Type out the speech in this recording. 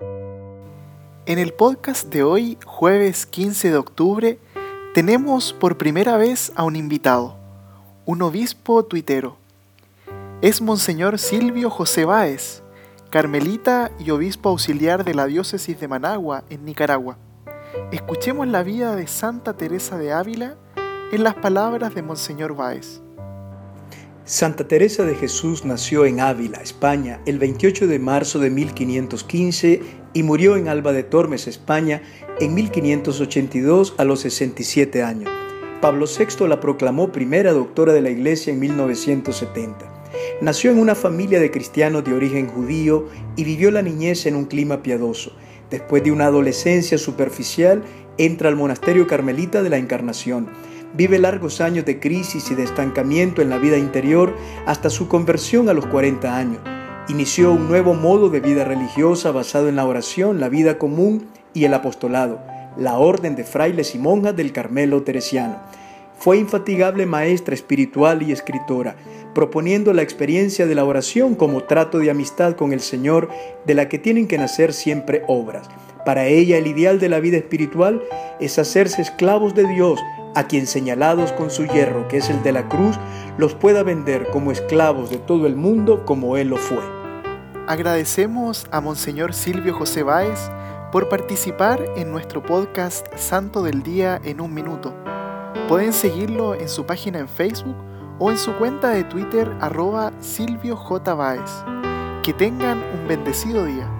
En el podcast de hoy, jueves 15 de octubre, tenemos por primera vez a un invitado, un obispo tuitero. Es Monseñor Silvio José Báez, carmelita y obispo auxiliar de la diócesis de Managua, en Nicaragua. Escuchemos la vida de Santa Teresa de Ávila en las palabras de Monseñor Báez. Santa Teresa de Jesús nació en Ávila, España, el 28 de marzo de 1515 y murió en Alba de Tormes, España, en 1582 a los 67 años. Pablo VI la proclamó primera doctora de la Iglesia en 1970. Nació en una familia de cristianos de origen judío y vivió la niñez en un clima piadoso. Después de una adolescencia superficial, entra al monasterio carmelita de la Encarnación Vive largos años de crisis y de estancamiento en la vida interior hasta su conversión a los 40 años. Inició un nuevo modo de vida religiosa basado en la oración, la vida común y el apostolado, la orden de frailes y monjas del Carmelo Teresiano. Fue infatigable maestra espiritual y escritora, proponiendo la experiencia de la oración como trato de amistad con el Señor de la que tienen que nacer siempre obras. Para ella el ideal de la vida espiritual es hacerse esclavos de Dios, a quien señalados con su hierro, que es el de la cruz, los pueda vender como esclavos de todo el mundo como él lo fue. Agradecemos a Monseñor Silvio José Báez por participar en nuestro podcast Santo del Día en un minuto. Pueden seguirlo en su página en Facebook o en su cuenta de Twitter arroba Silvio J. Báez. Que tengan un bendecido día.